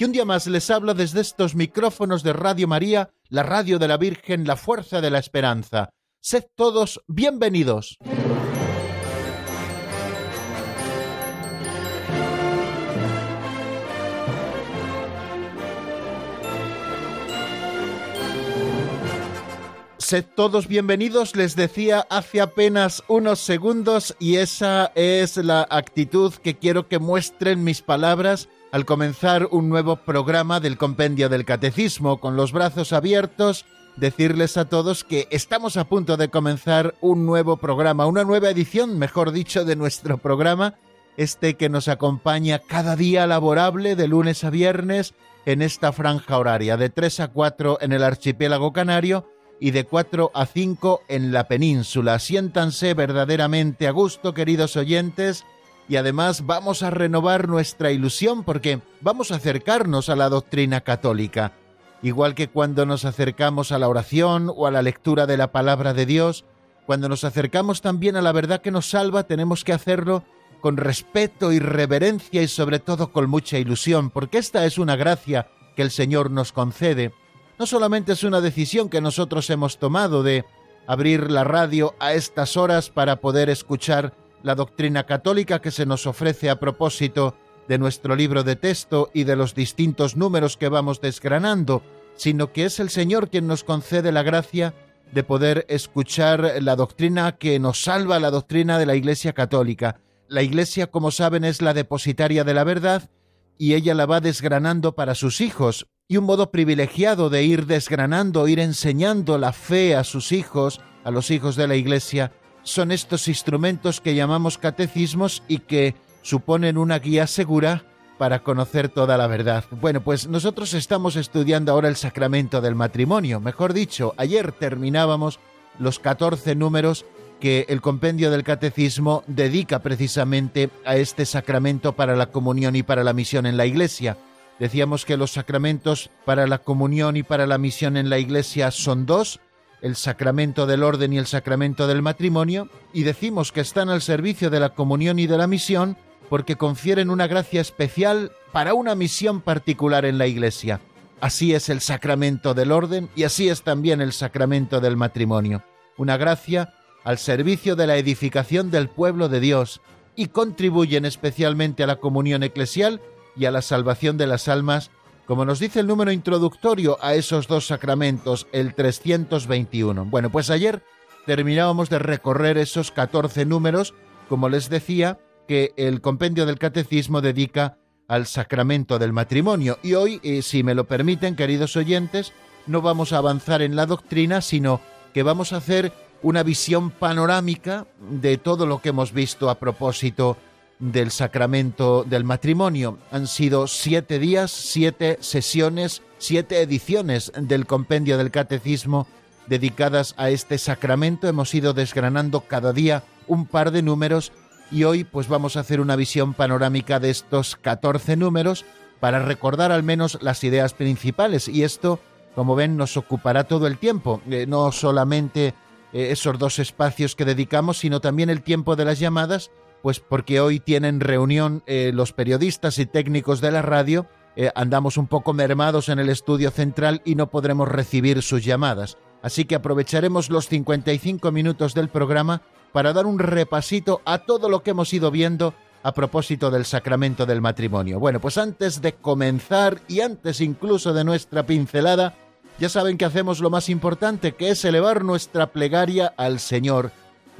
que un día más les habla desde estos micrófonos de Radio María, la radio de la Virgen, la fuerza de la esperanza. Sed todos bienvenidos. Sed todos bienvenidos, les decía hace apenas unos segundos y esa es la actitud que quiero que muestren mis palabras al comenzar un nuevo programa del Compendio del Catecismo, con los brazos abiertos, decirles a todos que estamos a punto de comenzar un nuevo programa, una nueva edición, mejor dicho, de nuestro programa, este que nos acompaña cada día laborable de lunes a viernes en esta franja horaria, de 3 a 4 en el archipiélago canario, y de 4 a 5 en la península. Siéntanse verdaderamente a gusto, queridos oyentes, y además vamos a renovar nuestra ilusión porque vamos a acercarnos a la doctrina católica. Igual que cuando nos acercamos a la oración o a la lectura de la palabra de Dios, cuando nos acercamos también a la verdad que nos salva, tenemos que hacerlo con respeto y reverencia y sobre todo con mucha ilusión, porque esta es una gracia que el Señor nos concede no solamente es una decisión que nosotros hemos tomado de abrir la radio a estas horas para poder escuchar la doctrina católica que se nos ofrece a propósito de nuestro libro de texto y de los distintos números que vamos desgranando, sino que es el Señor quien nos concede la gracia de poder escuchar la doctrina que nos salva, la doctrina de la Iglesia católica. La Iglesia, como saben, es la depositaria de la verdad y ella la va desgranando para sus hijos, y un modo privilegiado de ir desgranando, ir enseñando la fe a sus hijos, a los hijos de la Iglesia, son estos instrumentos que llamamos catecismos y que suponen una guía segura para conocer toda la verdad. Bueno, pues nosotros estamos estudiando ahora el sacramento del matrimonio. Mejor dicho, ayer terminábamos los 14 números que el compendio del catecismo dedica precisamente a este sacramento para la comunión y para la misión en la Iglesia. Decíamos que los sacramentos para la comunión y para la misión en la Iglesia son dos, el sacramento del orden y el sacramento del matrimonio, y decimos que están al servicio de la comunión y de la misión porque confieren una gracia especial para una misión particular en la Iglesia. Así es el sacramento del orden y así es también el sacramento del matrimonio. Una gracia al servicio de la edificación del pueblo de Dios y contribuyen especialmente a la comunión eclesial y a la salvación de las almas, como nos dice el número introductorio a esos dos sacramentos, el 321. Bueno, pues ayer terminábamos de recorrer esos 14 números, como les decía, que el compendio del catecismo dedica al sacramento del matrimonio. Y hoy, eh, si me lo permiten, queridos oyentes, no vamos a avanzar en la doctrina, sino que vamos a hacer una visión panorámica de todo lo que hemos visto a propósito del sacramento del matrimonio. Han sido siete días, siete sesiones, siete ediciones del compendio del catecismo dedicadas a este sacramento. Hemos ido desgranando cada día un par de números y hoy pues vamos a hacer una visión panorámica de estos 14 números para recordar al menos las ideas principales y esto, como ven, nos ocupará todo el tiempo, eh, no solamente eh, esos dos espacios que dedicamos, sino también el tiempo de las llamadas pues porque hoy tienen reunión eh, los periodistas y técnicos de la radio, eh, andamos un poco mermados en el estudio central y no podremos recibir sus llamadas. Así que aprovecharemos los 55 minutos del programa para dar un repasito a todo lo que hemos ido viendo a propósito del sacramento del matrimonio. Bueno, pues antes de comenzar y antes incluso de nuestra pincelada, ya saben que hacemos lo más importante, que es elevar nuestra plegaria al Señor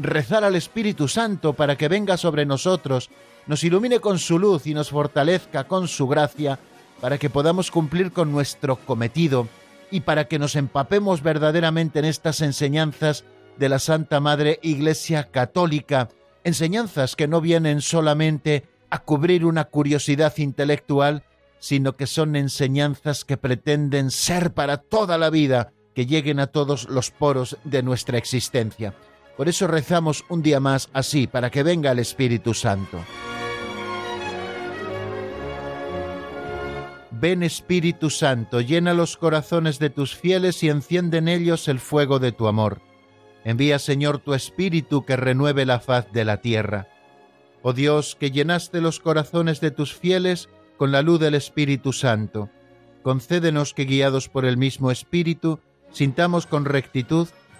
rezar al Espíritu Santo para que venga sobre nosotros, nos ilumine con su luz y nos fortalezca con su gracia, para que podamos cumplir con nuestro cometido y para que nos empapemos verdaderamente en estas enseñanzas de la Santa Madre Iglesia Católica, enseñanzas que no vienen solamente a cubrir una curiosidad intelectual, sino que son enseñanzas que pretenden ser para toda la vida que lleguen a todos los poros de nuestra existencia. Por eso rezamos un día más así, para que venga el Espíritu Santo. Ven Espíritu Santo, llena los corazones de tus fieles y enciende en ellos el fuego de tu amor. Envía Señor tu Espíritu que renueve la faz de la tierra. Oh Dios, que llenaste los corazones de tus fieles con la luz del Espíritu Santo, concédenos que guiados por el mismo Espíritu, sintamos con rectitud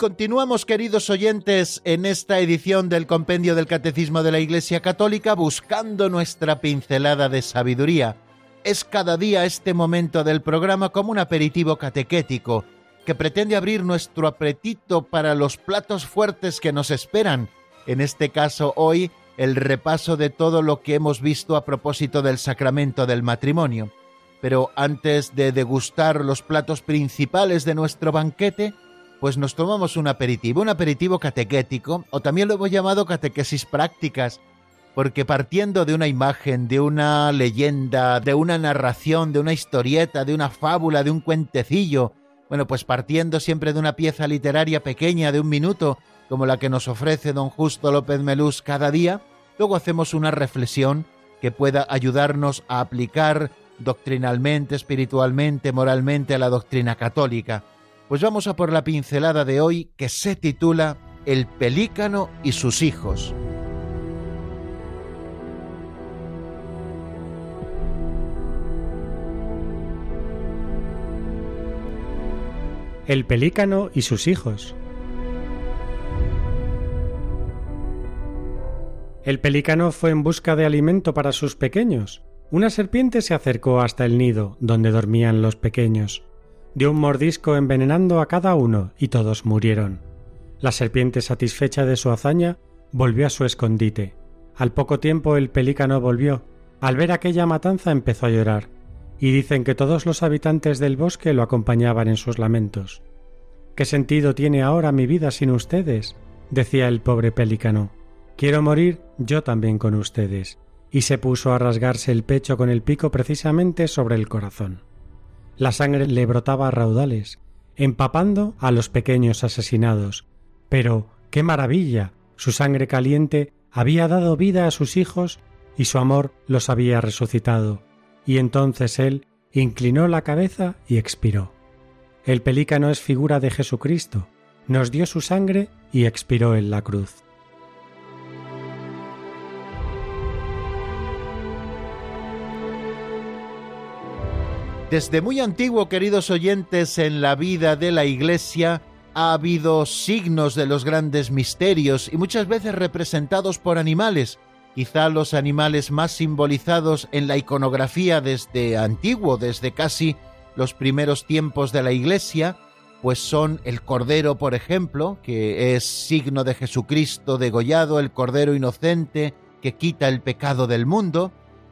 Continuamos, queridos oyentes, en esta edición del Compendio del Catecismo de la Iglesia Católica buscando nuestra pincelada de sabiduría. Es cada día este momento del programa como un aperitivo catequético que pretende abrir nuestro apetito para los platos fuertes que nos esperan. En este caso, hoy, el repaso de todo lo que hemos visto a propósito del sacramento del matrimonio. Pero antes de degustar los platos principales de nuestro banquete, pues nos tomamos un aperitivo, un aperitivo catequético, o también lo hemos llamado catequesis prácticas, porque partiendo de una imagen, de una leyenda, de una narración, de una historieta, de una fábula, de un cuentecillo, bueno, pues partiendo siempre de una pieza literaria pequeña de un minuto, como la que nos ofrece don Justo López Melús cada día, luego hacemos una reflexión que pueda ayudarnos a aplicar doctrinalmente, espiritualmente, moralmente a la doctrina católica. Pues vamos a por la pincelada de hoy que se titula El pelícano y sus hijos. El pelícano y sus hijos. El pelícano fue en busca de alimento para sus pequeños. Una serpiente se acercó hasta el nido donde dormían los pequeños dio un mordisco envenenando a cada uno y todos murieron. La serpiente, satisfecha de su hazaña, volvió a su escondite. Al poco tiempo el pelícano volvió. Al ver aquella matanza empezó a llorar, y dicen que todos los habitantes del bosque lo acompañaban en sus lamentos. ¿Qué sentido tiene ahora mi vida sin ustedes? decía el pobre pelícano. Quiero morir yo también con ustedes. Y se puso a rasgarse el pecho con el pico precisamente sobre el corazón. La sangre le brotaba a raudales, empapando a los pequeños asesinados. Pero, ¡qué maravilla! Su sangre caliente había dado vida a sus hijos y su amor los había resucitado. Y entonces él inclinó la cabeza y expiró. El pelícano es figura de Jesucristo, nos dio su sangre y expiró en la cruz. Desde muy antiguo, queridos oyentes, en la vida de la Iglesia ha habido signos de los grandes misterios y muchas veces representados por animales. Quizá los animales más simbolizados en la iconografía desde antiguo, desde casi los primeros tiempos de la Iglesia, pues son el Cordero, por ejemplo, que es signo de Jesucristo degollado, el Cordero inocente que quita el pecado del mundo,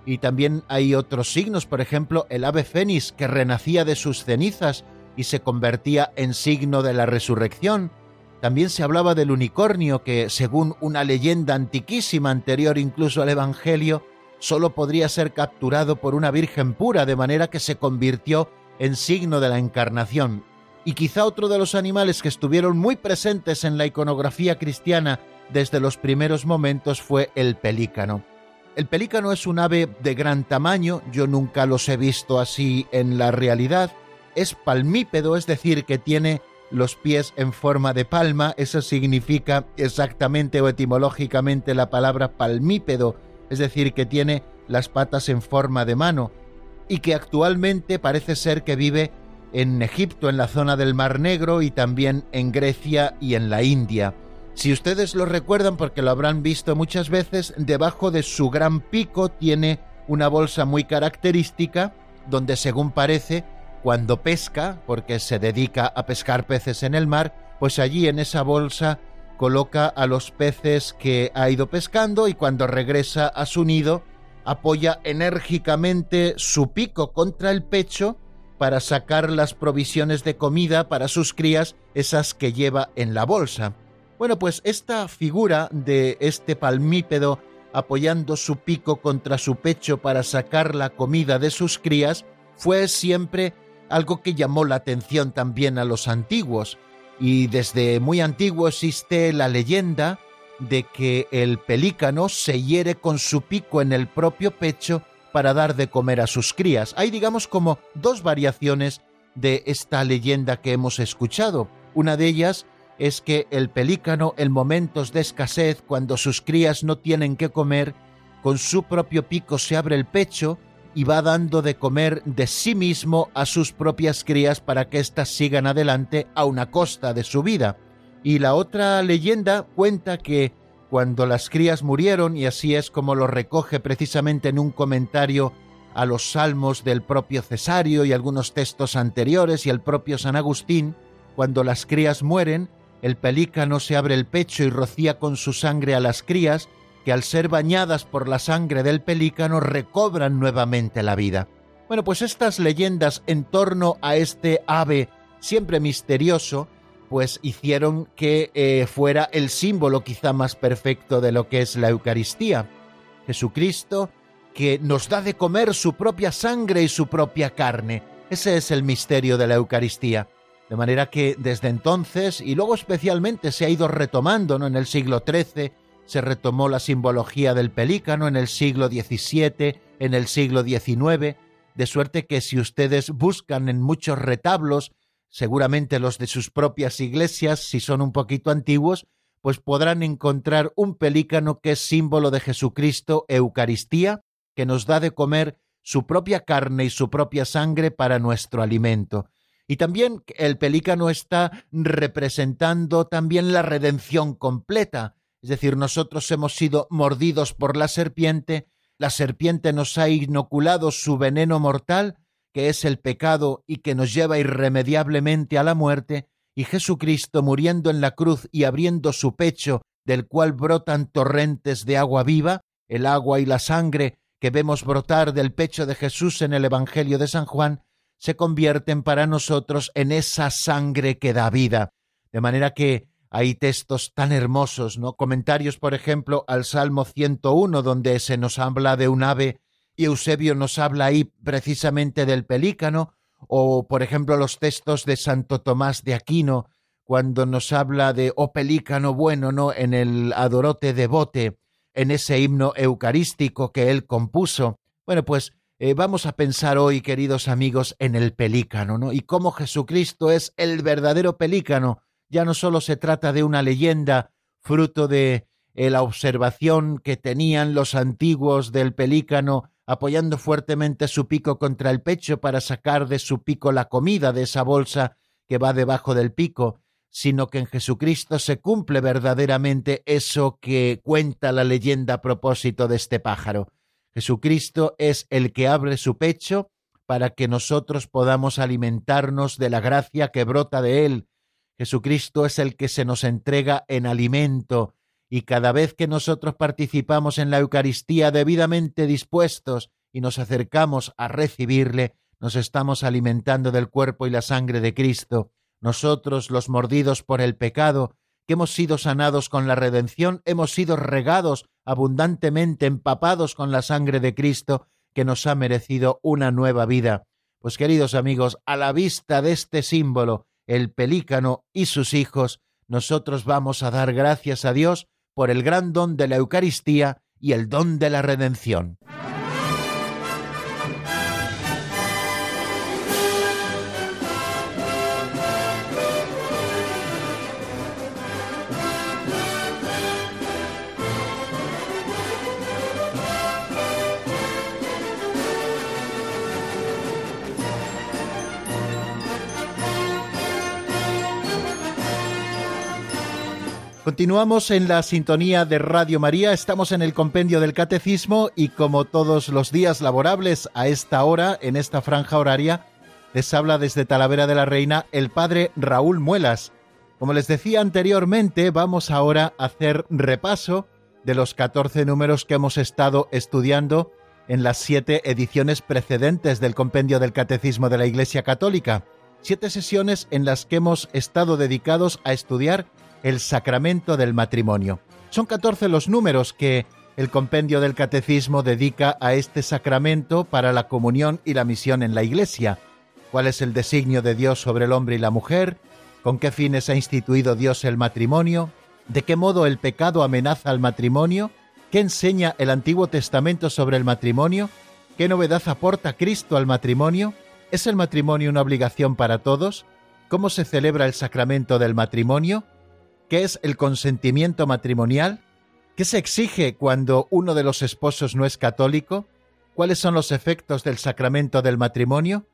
y también hay otros signos, por ejemplo, el ave fénix que renacía de sus cenizas y se convertía en signo de la resurrección. También se hablaba del unicornio que, según una leyenda antiquísima anterior incluso al Evangelio, solo podría ser capturado por una virgen pura, de manera que se convirtió en signo de la encarnación. Y quizá otro de los animales que estuvieron muy presentes en la iconografía cristiana desde los primeros momentos fue el pelícano. El pelícano es un ave de gran tamaño, yo nunca los he visto así en la realidad. Es palmípedo, es decir, que tiene los pies en forma de palma, eso significa exactamente o etimológicamente la palabra palmípedo, es decir, que tiene las patas en forma de mano, y que actualmente parece ser que vive en Egipto, en la zona del Mar Negro, y también en Grecia y en la India. Si ustedes lo recuerdan porque lo habrán visto muchas veces, debajo de su gran pico tiene una bolsa muy característica donde según parece cuando pesca, porque se dedica a pescar peces en el mar, pues allí en esa bolsa coloca a los peces que ha ido pescando y cuando regresa a su nido apoya enérgicamente su pico contra el pecho para sacar las provisiones de comida para sus crías, esas que lleva en la bolsa. Bueno, pues esta figura de este palmípedo apoyando su pico contra su pecho para sacar la comida de sus crías fue siempre algo que llamó la atención también a los antiguos. Y desde muy antiguo existe la leyenda de que el pelícano se hiere con su pico en el propio pecho para dar de comer a sus crías. Hay digamos como dos variaciones de esta leyenda que hemos escuchado. Una de ellas es que el pelícano en momentos de escasez, cuando sus crías no tienen que comer, con su propio pico se abre el pecho y va dando de comer de sí mismo a sus propias crías para que éstas sigan adelante a una costa de su vida. Y la otra leyenda cuenta que cuando las crías murieron, y así es como lo recoge precisamente en un comentario a los salmos del propio Cesario y algunos textos anteriores y el propio San Agustín, cuando las crías mueren, el pelícano se abre el pecho y rocía con su sangre a las crías, que al ser bañadas por la sangre del pelícano recobran nuevamente la vida. Bueno, pues estas leyendas en torno a este ave siempre misterioso, pues hicieron que eh, fuera el símbolo quizá más perfecto de lo que es la Eucaristía. Jesucristo que nos da de comer su propia sangre y su propia carne. Ese es el misterio de la Eucaristía. De manera que desde entonces, y luego especialmente se ha ido retomando, ¿no? En el siglo XIII se retomó la simbología del pelícano, en el siglo XVII, en el siglo XIX, de suerte que si ustedes buscan en muchos retablos, seguramente los de sus propias iglesias, si son un poquito antiguos, pues podrán encontrar un pelícano que es símbolo de Jesucristo, Eucaristía, que nos da de comer su propia carne y su propia sangre para nuestro alimento. Y también el pelícano está representando también la redención completa, es decir, nosotros hemos sido mordidos por la serpiente, la serpiente nos ha inoculado su veneno mortal, que es el pecado y que nos lleva irremediablemente a la muerte, y Jesucristo muriendo en la cruz y abriendo su pecho, del cual brotan torrentes de agua viva, el agua y la sangre que vemos brotar del pecho de Jesús en el Evangelio de San Juan, se convierten para nosotros en esa sangre que da vida. De manera que hay textos tan hermosos, ¿no? Comentarios, por ejemplo, al Salmo 101, donde se nos habla de un ave, y Eusebio nos habla ahí precisamente del pelícano, o por ejemplo los textos de Santo Tomás de Aquino, cuando nos habla de oh pelícano bueno, ¿no? En el Adorote de Bote, en ese himno eucarístico que él compuso. Bueno, pues eh, vamos a pensar hoy, queridos amigos, en el pelícano, ¿no? Y cómo Jesucristo es el verdadero pelícano. Ya no solo se trata de una leyenda fruto de eh, la observación que tenían los antiguos del pelícano apoyando fuertemente su pico contra el pecho para sacar de su pico la comida de esa bolsa que va debajo del pico, sino que en Jesucristo se cumple verdaderamente eso que cuenta la leyenda a propósito de este pájaro. Jesucristo es el que abre su pecho para que nosotros podamos alimentarnos de la gracia que brota de Él. Jesucristo es el que se nos entrega en alimento, y cada vez que nosotros participamos en la Eucaristía debidamente dispuestos y nos acercamos a recibirle, nos estamos alimentando del cuerpo y la sangre de Cristo. Nosotros, los mordidos por el pecado, que hemos sido sanados con la redención, hemos sido regados abundantemente, empapados con la sangre de Cristo, que nos ha merecido una nueva vida. Pues queridos amigos, a la vista de este símbolo, el pelícano y sus hijos, nosotros vamos a dar gracias a Dios por el gran don de la Eucaristía y el don de la redención. Continuamos en la sintonía de Radio María, estamos en el compendio del Catecismo y como todos los días laborables a esta hora, en esta franja horaria, Les habla desde Talavera de la Reina el padre Raúl Muelas. Como les decía anteriormente, vamos ahora a hacer repaso de los 14 números que hemos estado estudiando en las siete ediciones precedentes del Compendio del Catecismo de la Iglesia Católica. Siete sesiones en las que hemos estado dedicados a estudiar el sacramento del matrimonio. Son 14 los números que el Compendio del Catecismo dedica a este sacramento para la comunión y la misión en la Iglesia. ¿Cuál es el designio de Dios sobre el hombre y la mujer? ¿Con qué fines ha instituido Dios el matrimonio? ¿De qué modo el pecado amenaza al matrimonio? ¿Qué enseña el Antiguo Testamento sobre el matrimonio? ¿Qué novedad aporta Cristo al matrimonio? ¿Es el matrimonio una obligación para todos? ¿Cómo se celebra el sacramento del matrimonio? ¿Qué es el consentimiento matrimonial? ¿Qué se exige cuando uno de los esposos no es católico? ¿Cuáles son los efectos del sacramento del matrimonio?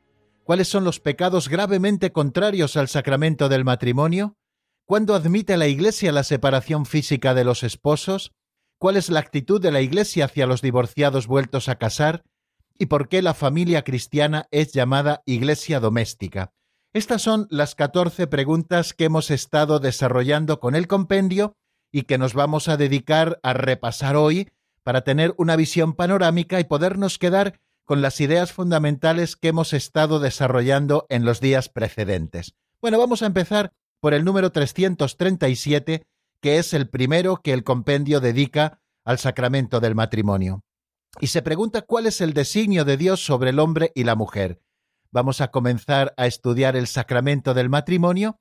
¿Cuáles son los pecados gravemente contrarios al sacramento del matrimonio? ¿Cuándo admite la Iglesia la separación física de los esposos? cuál es la actitud de la Iglesia hacia los divorciados vueltos a casar y por qué la familia cristiana es llamada Iglesia doméstica. Estas son las 14 preguntas que hemos estado desarrollando con el compendio y que nos vamos a dedicar a repasar hoy para tener una visión panorámica y podernos quedar con las ideas fundamentales que hemos estado desarrollando en los días precedentes. Bueno, vamos a empezar por el número 337 que es el primero que el compendio dedica al sacramento del matrimonio. Y se pregunta cuál es el designio de Dios sobre el hombre y la mujer. Vamos a comenzar a estudiar el sacramento del matrimonio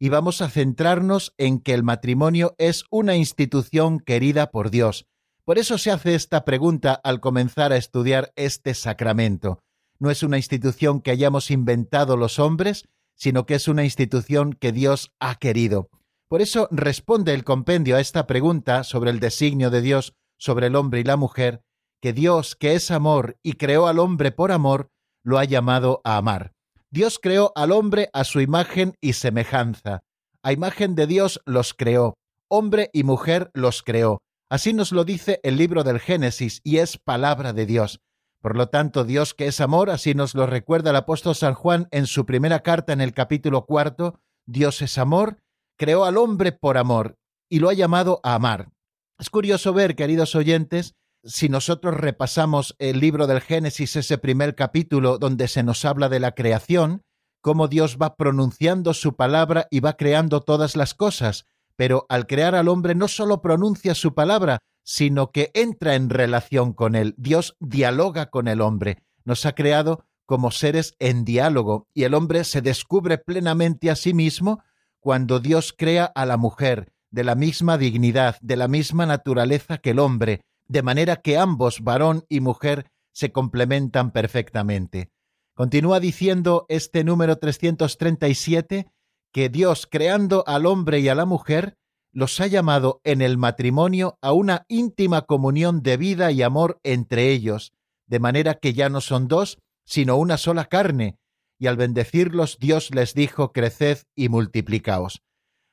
y vamos a centrarnos en que el matrimonio es una institución querida por Dios. Por eso se hace esta pregunta al comenzar a estudiar este sacramento. No es una institución que hayamos inventado los hombres, sino que es una institución que Dios ha querido. Por eso responde el compendio a esta pregunta sobre el designio de Dios sobre el hombre y la mujer, que Dios, que es amor y creó al hombre por amor, lo ha llamado a amar. Dios creó al hombre a su imagen y semejanza. A imagen de Dios los creó. Hombre y mujer los creó. Así nos lo dice el libro del Génesis y es palabra de Dios. Por lo tanto, Dios que es amor, así nos lo recuerda el apóstol San Juan en su primera carta en el capítulo cuarto, Dios es amor creó al hombre por amor y lo ha llamado a amar. Es curioso ver, queridos oyentes, si nosotros repasamos el libro del Génesis, ese primer capítulo donde se nos habla de la creación, cómo Dios va pronunciando su palabra y va creando todas las cosas, pero al crear al hombre no solo pronuncia su palabra, sino que entra en relación con él. Dios dialoga con el hombre. Nos ha creado como seres en diálogo y el hombre se descubre plenamente a sí mismo cuando Dios crea a la mujer de la misma dignidad, de la misma naturaleza que el hombre, de manera que ambos, varón y mujer, se complementan perfectamente. Continúa diciendo este número 337 que Dios, creando al hombre y a la mujer, los ha llamado en el matrimonio a una íntima comunión de vida y amor entre ellos, de manera que ya no son dos, sino una sola carne, y al bendecirlos Dios les dijo, creced y multiplicaos.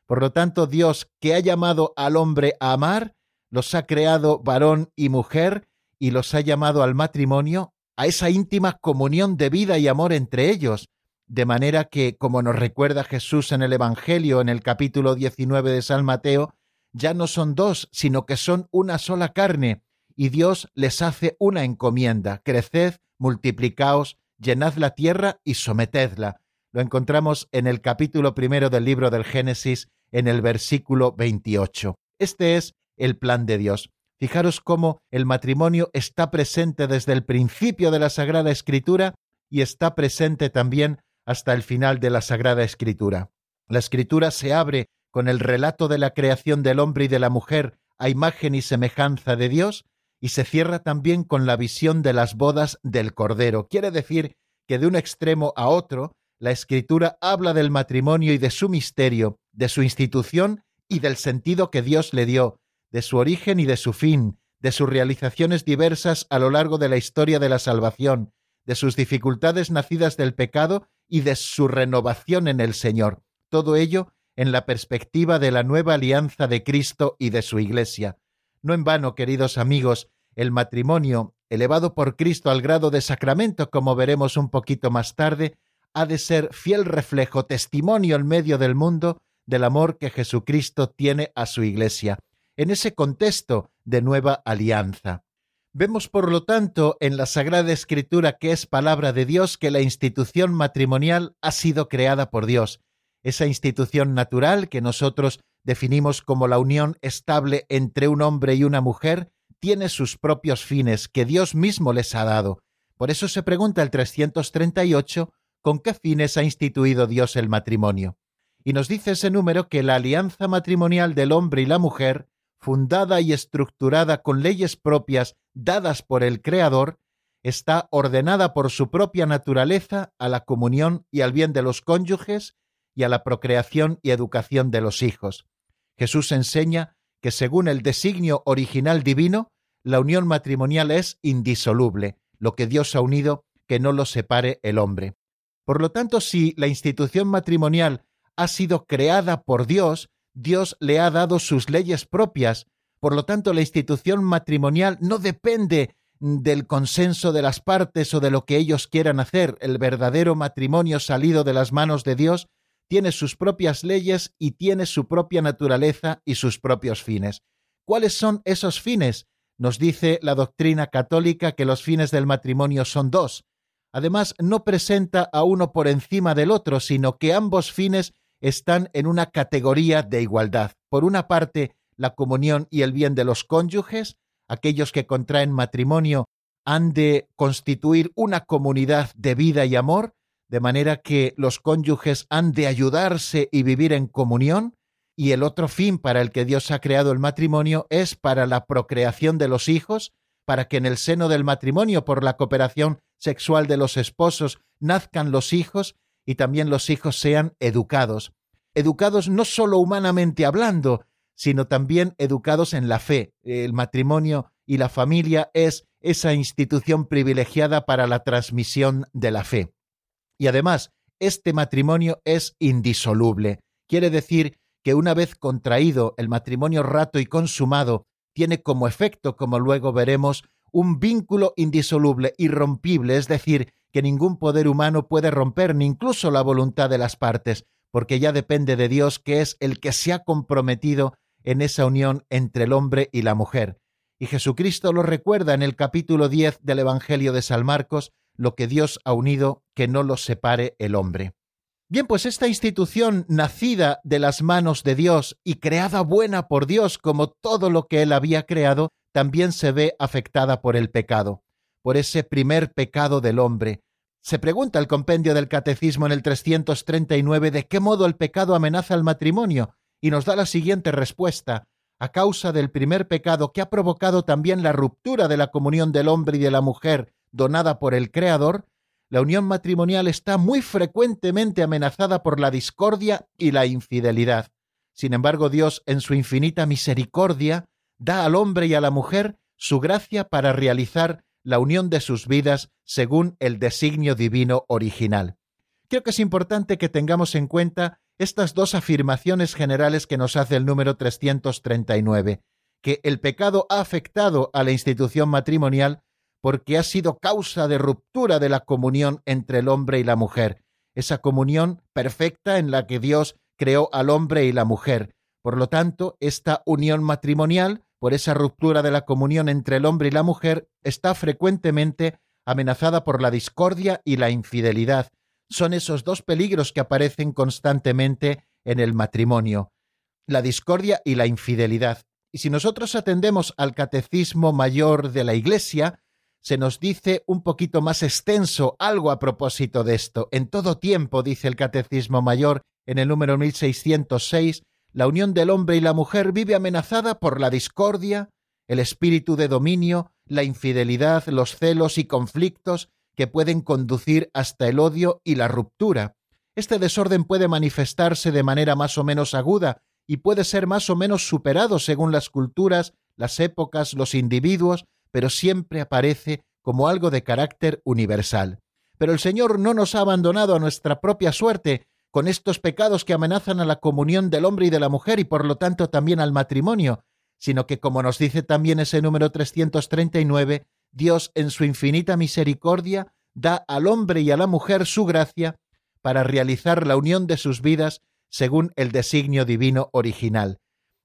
Por lo tanto, Dios, que ha llamado al hombre a amar, los ha creado varón y mujer, y los ha llamado al matrimonio, a esa íntima comunión de vida y amor entre ellos, de manera que, como nos recuerda Jesús en el Evangelio en el capítulo 19 de San Mateo, ya no son dos, sino que son una sola carne, y Dios les hace una encomienda, creced, multiplicaos llenad la tierra y sometedla. Lo encontramos en el capítulo primero del libro del Génesis, en el versículo 28. Este es el plan de Dios. Fijaros cómo el matrimonio está presente desde el principio de la Sagrada Escritura y está presente también hasta el final de la Sagrada Escritura. La Escritura se abre con el relato de la creación del hombre y de la mujer a imagen y semejanza de Dios y se cierra también con la visión de las bodas del Cordero. Quiere decir que de un extremo a otro, la Escritura habla del matrimonio y de su misterio, de su institución y del sentido que Dios le dio, de su origen y de su fin, de sus realizaciones diversas a lo largo de la historia de la salvación, de sus dificultades nacidas del pecado y de su renovación en el Señor. Todo ello en la perspectiva de la nueva alianza de Cristo y de su Iglesia. No en vano, queridos amigos, el matrimonio, elevado por Cristo al grado de sacramento, como veremos un poquito más tarde, ha de ser fiel reflejo, testimonio en medio del mundo del amor que Jesucristo tiene a su Iglesia, en ese contexto de nueva alianza. Vemos, por lo tanto, en la Sagrada Escritura, que es palabra de Dios, que la institución matrimonial ha sido creada por Dios, esa institución natural que nosotros definimos como la unión estable entre un hombre y una mujer, tiene sus propios fines que Dios mismo les ha dado. Por eso se pregunta el 338 con qué fines ha instituido Dios el matrimonio. Y nos dice ese número que la alianza matrimonial del hombre y la mujer, fundada y estructurada con leyes propias dadas por el Creador, está ordenada por su propia naturaleza a la comunión y al bien de los cónyuges y a la procreación y educación de los hijos. Jesús enseña que según el designio original divino, la unión matrimonial es indisoluble, lo que Dios ha unido, que no lo separe el hombre. Por lo tanto, si la institución matrimonial ha sido creada por Dios, Dios le ha dado sus leyes propias. Por lo tanto, la institución matrimonial no depende del consenso de las partes o de lo que ellos quieran hacer. El verdadero matrimonio salido de las manos de Dios tiene sus propias leyes y tiene su propia naturaleza y sus propios fines. ¿Cuáles son esos fines? Nos dice la doctrina católica que los fines del matrimonio son dos. Además, no presenta a uno por encima del otro, sino que ambos fines están en una categoría de igualdad. Por una parte, la comunión y el bien de los cónyuges, aquellos que contraen matrimonio han de constituir una comunidad de vida y amor, de manera que los cónyuges han de ayudarse y vivir en comunión, y el otro fin para el que Dios ha creado el matrimonio es para la procreación de los hijos, para que en el seno del matrimonio, por la cooperación sexual de los esposos, nazcan los hijos y también los hijos sean educados. Educados no solo humanamente hablando, sino también educados en la fe. El matrimonio y la familia es esa institución privilegiada para la transmisión de la fe. Y además, este matrimonio es indisoluble. Quiere decir que una vez contraído el matrimonio rato y consumado, tiene como efecto, como luego veremos, un vínculo indisoluble, irrompible, es decir, que ningún poder humano puede romper, ni incluso la voluntad de las partes, porque ya depende de Dios, que es el que se ha comprometido en esa unión entre el hombre y la mujer. Y Jesucristo lo recuerda en el capítulo 10 del Evangelio de San Marcos, lo que Dios ha unido, que no lo separe el hombre. Bien, pues esta institución nacida de las manos de Dios y creada buena por Dios como todo lo que Él había creado, también se ve afectada por el pecado, por ese primer pecado del hombre. Se pregunta el compendio del Catecismo en el 339 de qué modo el pecado amenaza al matrimonio, y nos da la siguiente respuesta a causa del primer pecado que ha provocado también la ruptura de la comunión del hombre y de la mujer donada por el Creador, la unión matrimonial está muy frecuentemente amenazada por la discordia y la infidelidad. Sin embargo, Dios, en su infinita misericordia, da al hombre y a la mujer su gracia para realizar la unión de sus vidas según el designio divino original. Creo que es importante que tengamos en cuenta estas dos afirmaciones generales que nos hace el número 339, que el pecado ha afectado a la institución matrimonial porque ha sido causa de ruptura de la comunión entre el hombre y la mujer, esa comunión perfecta en la que Dios creó al hombre y la mujer. Por lo tanto, esta unión matrimonial, por esa ruptura de la comunión entre el hombre y la mujer, está frecuentemente amenazada por la discordia y la infidelidad. Son esos dos peligros que aparecen constantemente en el matrimonio, la discordia y la infidelidad. Y si nosotros atendemos al catecismo mayor de la Iglesia, se nos dice un poquito más extenso algo a propósito de esto. En todo tiempo, dice el Catecismo Mayor en el número 1606, la unión del hombre y la mujer vive amenazada por la discordia, el espíritu de dominio, la infidelidad, los celos y conflictos que pueden conducir hasta el odio y la ruptura. Este desorden puede manifestarse de manera más o menos aguda y puede ser más o menos superado según las culturas, las épocas, los individuos, pero siempre aparece como algo de carácter universal. Pero el Señor no nos ha abandonado a nuestra propia suerte con estos pecados que amenazan a la comunión del hombre y de la mujer y por lo tanto también al matrimonio, sino que, como nos dice también ese número 339, Dios en su infinita misericordia da al hombre y a la mujer su gracia para realizar la unión de sus vidas según el designio divino original.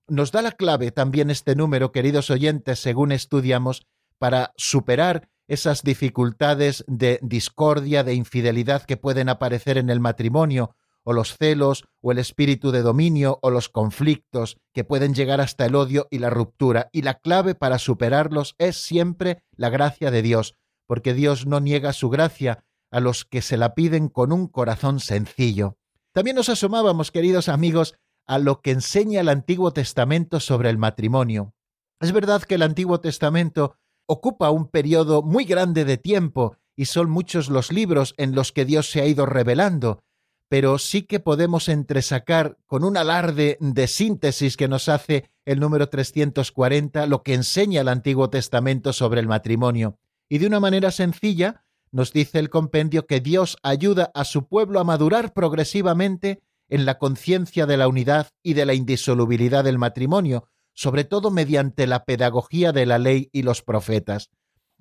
Nos da la clave también este número, queridos oyentes, según estudiamos, para superar esas dificultades de discordia, de infidelidad que pueden aparecer en el matrimonio, o los celos, o el espíritu de dominio, o los conflictos que pueden llegar hasta el odio y la ruptura. Y la clave para superarlos es siempre la gracia de Dios, porque Dios no niega su gracia a los que se la piden con un corazón sencillo. También nos asomábamos, queridos amigos, a lo que enseña el Antiguo Testamento sobre el matrimonio. Es verdad que el Antiguo Testamento ocupa un periodo muy grande de tiempo y son muchos los libros en los que Dios se ha ido revelando, pero sí que podemos entresacar con un alarde de síntesis que nos hace el número 340 lo que enseña el Antiguo Testamento sobre el matrimonio. Y de una manera sencilla nos dice el compendio que Dios ayuda a su pueblo a madurar progresivamente en la conciencia de la unidad y de la indisolubilidad del matrimonio, sobre todo mediante la pedagogía de la ley y los profetas.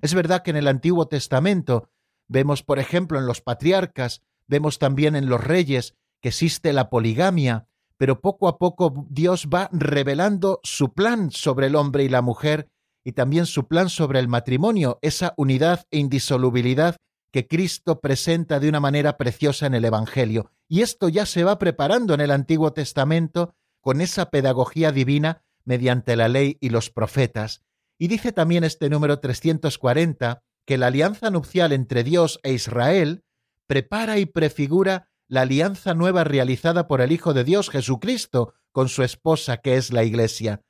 Es verdad que en el Antiguo Testamento vemos, por ejemplo, en los patriarcas, vemos también en los reyes que existe la poligamia, pero poco a poco Dios va revelando su plan sobre el hombre y la mujer y también su plan sobre el matrimonio, esa unidad e indisolubilidad que Cristo presenta de una manera preciosa en el Evangelio. Y esto ya se va preparando en el Antiguo Testamento con esa pedagogía divina mediante la ley y los profetas. Y dice también este número 340 que la alianza nupcial entre Dios e Israel prepara y prefigura la alianza nueva realizada por el Hijo de Dios Jesucristo con su esposa que es la Iglesia.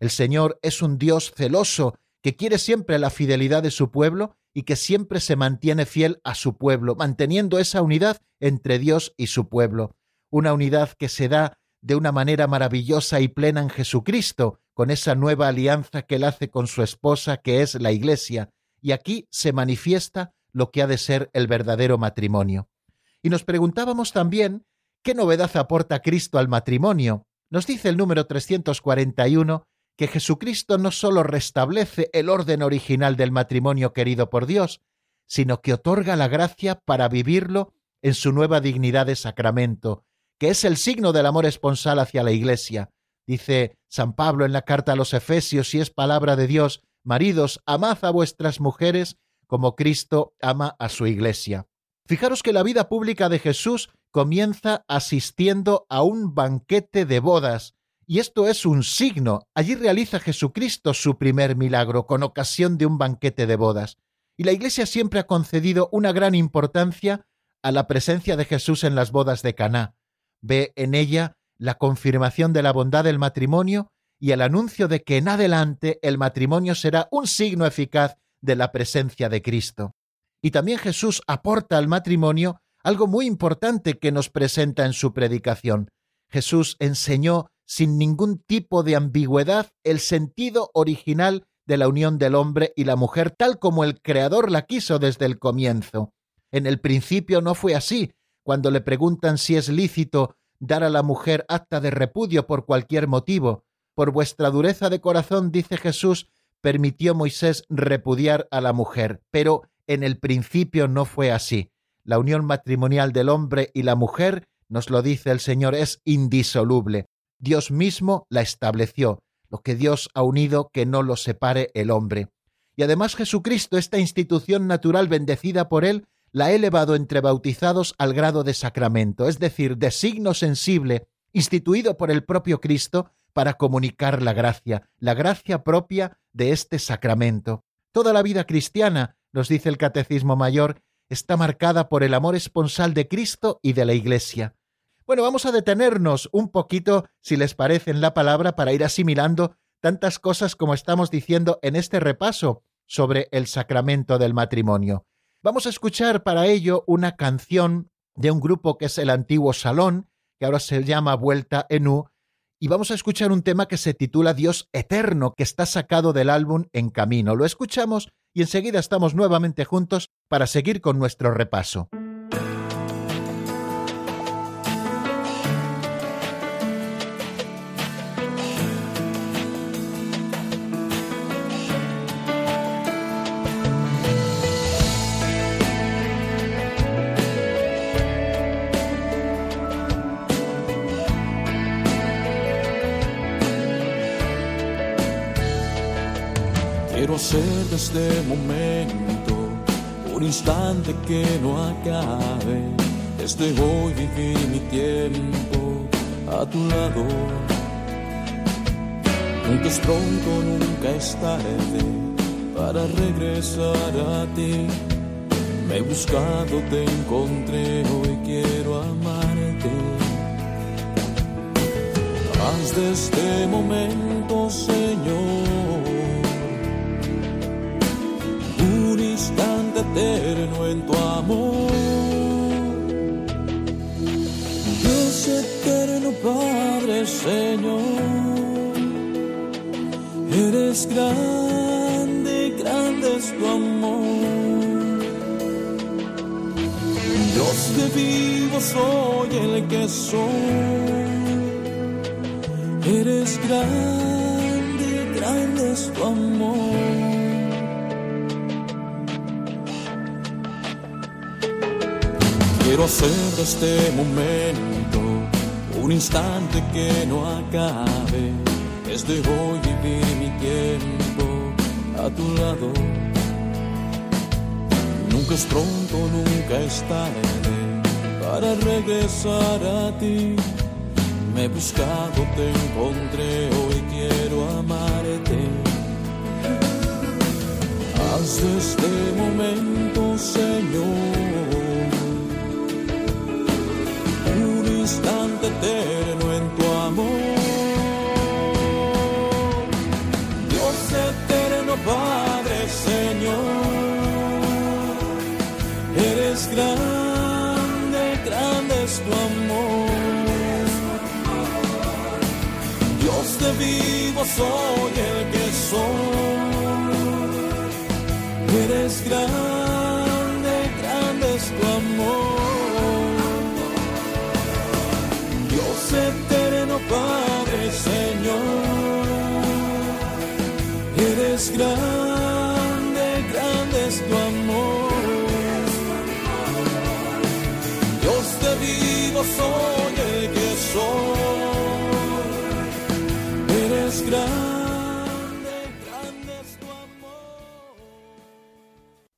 El Señor es un Dios celoso que quiere siempre la fidelidad de su pueblo y que siempre se mantiene fiel a su pueblo, manteniendo esa unidad entre Dios y su pueblo, una unidad que se da de una manera maravillosa y plena en Jesucristo, con esa nueva alianza que él hace con su esposa, que es la Iglesia, y aquí se manifiesta lo que ha de ser el verdadero matrimonio. Y nos preguntábamos también qué novedad aporta Cristo al matrimonio. Nos dice el número 341 que Jesucristo no sólo restablece el orden original del matrimonio querido por Dios, sino que otorga la gracia para vivirlo en su nueva dignidad de sacramento, que es el signo del amor esponsal hacia la Iglesia. Dice San Pablo en la carta a los Efesios, y es palabra de Dios, maridos, amad a vuestras mujeres como Cristo ama a su Iglesia. Fijaros que la vida pública de Jesús comienza asistiendo a un banquete de bodas, y esto es un signo. Allí realiza Jesucristo su primer milagro con ocasión de un banquete de bodas. Y la Iglesia siempre ha concedido una gran importancia a la presencia de Jesús en las bodas de Caná. Ve en ella la confirmación de la bondad del matrimonio y el anuncio de que en adelante el matrimonio será un signo eficaz de la presencia de Cristo. Y también Jesús aporta al matrimonio algo muy importante que nos presenta en su predicación. Jesús enseñó sin ningún tipo de ambigüedad el sentido original de la unión del hombre y la mujer tal como el Creador la quiso desde el comienzo. En el principio no fue así. Cuando le preguntan si es lícito dar a la mujer acta de repudio por cualquier motivo, por vuestra dureza de corazón, dice Jesús, permitió Moisés repudiar a la mujer, pero en el principio no fue así. La unión matrimonial del hombre y la mujer, nos lo dice el Señor, es indisoluble. Dios mismo la estableció. Lo que Dios ha unido, que no lo separe el hombre. Y además Jesucristo, esta institución natural bendecida por él, la ha elevado entre bautizados al grado de sacramento, es decir, de signo sensible, instituido por el propio Cristo para comunicar la gracia, la gracia propia de este sacramento. Toda la vida cristiana, nos dice el Catecismo Mayor, está marcada por el amor esponsal de Cristo y de la Iglesia. Bueno, vamos a detenernos un poquito, si les parece, en la palabra para ir asimilando tantas cosas como estamos diciendo en este repaso sobre el sacramento del matrimonio. Vamos a escuchar para ello una canción de un grupo que es el antiguo Salón, que ahora se llama Vuelta en U, y vamos a escuchar un tema que se titula Dios Eterno, que está sacado del álbum En Camino. Lo escuchamos y enseguida estamos nuevamente juntos para seguir con nuestro repaso. De este momento un instante que no acabe. Desde hoy vivir mi tiempo a tu lado. Nunca es pronto, nunca es tarde para regresar a ti. Me he buscado, te encontré, hoy quiero amarte. Haz de este momento, Señor, eterno en tu amor. Dios eterno, Padre, Señor, eres grande, grande es tu amor. Dios de vivo soy el que soy. Eres grande, grande es tu amor. Quiero hacer de este momento un instante que no acabe. Desde hoy vivir mi tiempo a tu lado. Nunca es pronto, nunca es tarde para regresar a ti. Me he buscado, te encontré, hoy quiero amarte. Haz de este momento, Señor, soy el que soy. Eres grande, grande es tu amor. Dios eterno, Padre, Señor. Eres grande,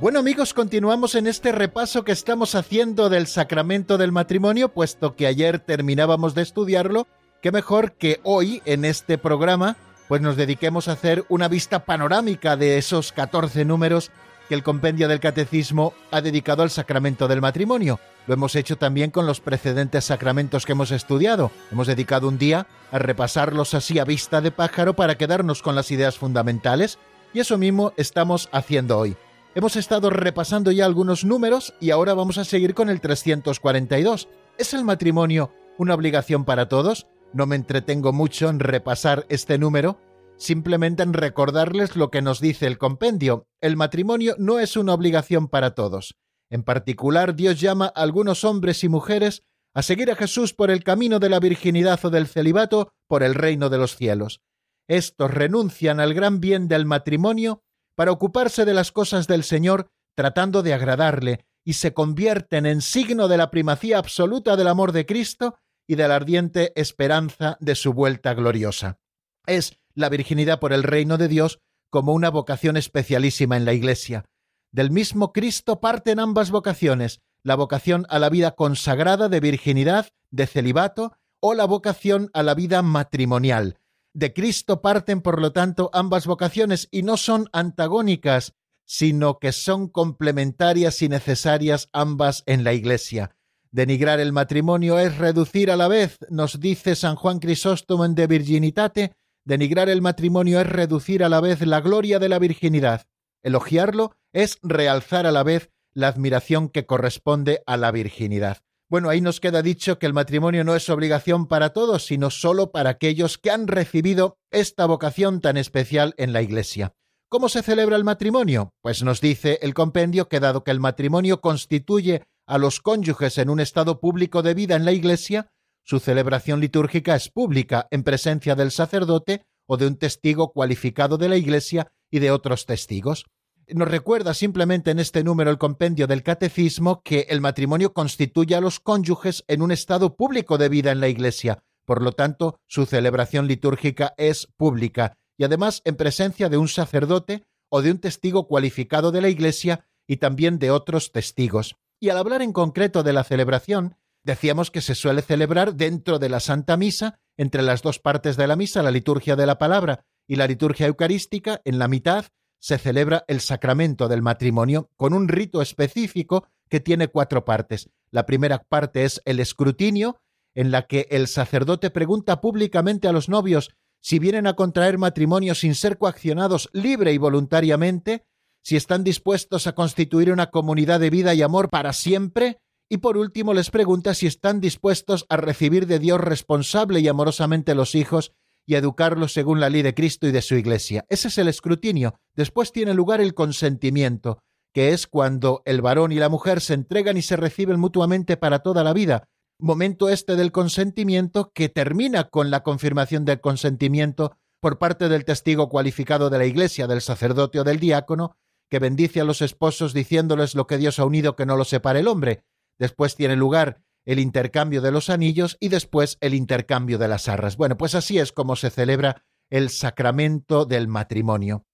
Bueno amigos, continuamos en este repaso que estamos haciendo del sacramento del matrimonio, puesto que ayer terminábamos de estudiarlo, qué mejor que hoy en este programa pues nos dediquemos a hacer una vista panorámica de esos 14 números que el compendio del catecismo ha dedicado al sacramento del matrimonio. Lo hemos hecho también con los precedentes sacramentos que hemos estudiado. Hemos dedicado un día a repasarlos así a vista de pájaro para quedarnos con las ideas fundamentales y eso mismo estamos haciendo hoy. Hemos estado repasando ya algunos números y ahora vamos a seguir con el 342. ¿Es el matrimonio una obligación para todos? No me entretengo mucho en repasar este número, simplemente en recordarles lo que nos dice el compendio. El matrimonio no es una obligación para todos. En particular, Dios llama a algunos hombres y mujeres a seguir a Jesús por el camino de la virginidad o del celibato por el reino de los cielos. Estos renuncian al gran bien del matrimonio para ocuparse de las cosas del Señor tratando de agradarle y se convierten en signo de la primacía absoluta del amor de Cristo y de la ardiente esperanza de su vuelta gloriosa. Es la virginidad por el reino de Dios como una vocación especialísima en la Iglesia. Del mismo Cristo parten ambas vocaciones, la vocación a la vida consagrada de virginidad, de celibato, o la vocación a la vida matrimonial, de Cristo parten, por lo tanto, ambas vocaciones y no son antagónicas, sino que son complementarias y necesarias ambas en la Iglesia. Denigrar el matrimonio es reducir a la vez, nos dice San Juan Crisóstomo en De Virginitate, denigrar el matrimonio es reducir a la vez la gloria de la virginidad. Elogiarlo es realzar a la vez la admiración que corresponde a la virginidad. Bueno, ahí nos queda dicho que el matrimonio no es obligación para todos, sino solo para aquellos que han recibido esta vocación tan especial en la Iglesia. ¿Cómo se celebra el matrimonio? Pues nos dice el compendio que dado que el matrimonio constituye a los cónyuges en un estado público de vida en la Iglesia, su celebración litúrgica es pública en presencia del sacerdote o de un testigo cualificado de la Iglesia y de otros testigos. Nos recuerda simplemente en este número el compendio del Catecismo que el matrimonio constituye a los cónyuges en un estado público de vida en la Iglesia, por lo tanto, su celebración litúrgica es pública y además en presencia de un sacerdote o de un testigo cualificado de la Iglesia y también de otros testigos. Y al hablar en concreto de la celebración, decíamos que se suele celebrar dentro de la Santa Misa, entre las dos partes de la misa, la liturgia de la palabra y la liturgia eucarística, en la mitad se celebra el sacramento del matrimonio con un rito específico que tiene cuatro partes. La primera parte es el escrutinio, en la que el sacerdote pregunta públicamente a los novios si vienen a contraer matrimonio sin ser coaccionados libre y voluntariamente, si están dispuestos a constituir una comunidad de vida y amor para siempre, y por último les pregunta si están dispuestos a recibir de Dios responsable y amorosamente los hijos y educarlos según la ley de Cristo y de su Iglesia. Ese es el escrutinio. Después tiene lugar el consentimiento, que es cuando el varón y la mujer se entregan y se reciben mutuamente para toda la vida. Momento este del consentimiento que termina con la confirmación del consentimiento por parte del testigo cualificado de la Iglesia, del sacerdote o del diácono, que bendice a los esposos diciéndoles lo que Dios ha unido que no lo separe el hombre. Después tiene lugar el intercambio de los anillos y después el intercambio de las arras. Bueno, pues así es como se celebra el sacramento del matrimonio.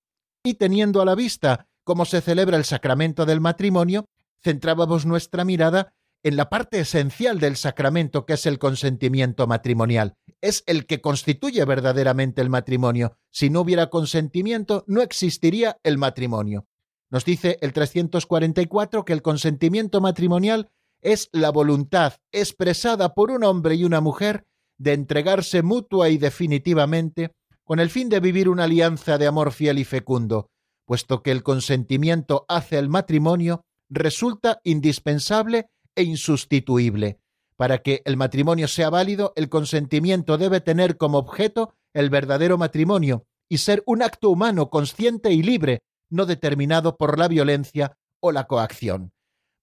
Y teniendo a la vista cómo se celebra el sacramento del matrimonio, centrábamos nuestra mirada en la parte esencial del sacramento que es el consentimiento matrimonial. Es el que constituye verdaderamente el matrimonio. Si no hubiera consentimiento, no existiría el matrimonio. Nos dice el 344 que el consentimiento matrimonial es la voluntad expresada por un hombre y una mujer de entregarse mutua y definitivamente con el fin de vivir una alianza de amor fiel y fecundo, puesto que el consentimiento hacia el matrimonio resulta indispensable e insustituible. Para que el matrimonio sea válido, el consentimiento debe tener como objeto el verdadero matrimonio y ser un acto humano consciente y libre, no determinado por la violencia o la coacción.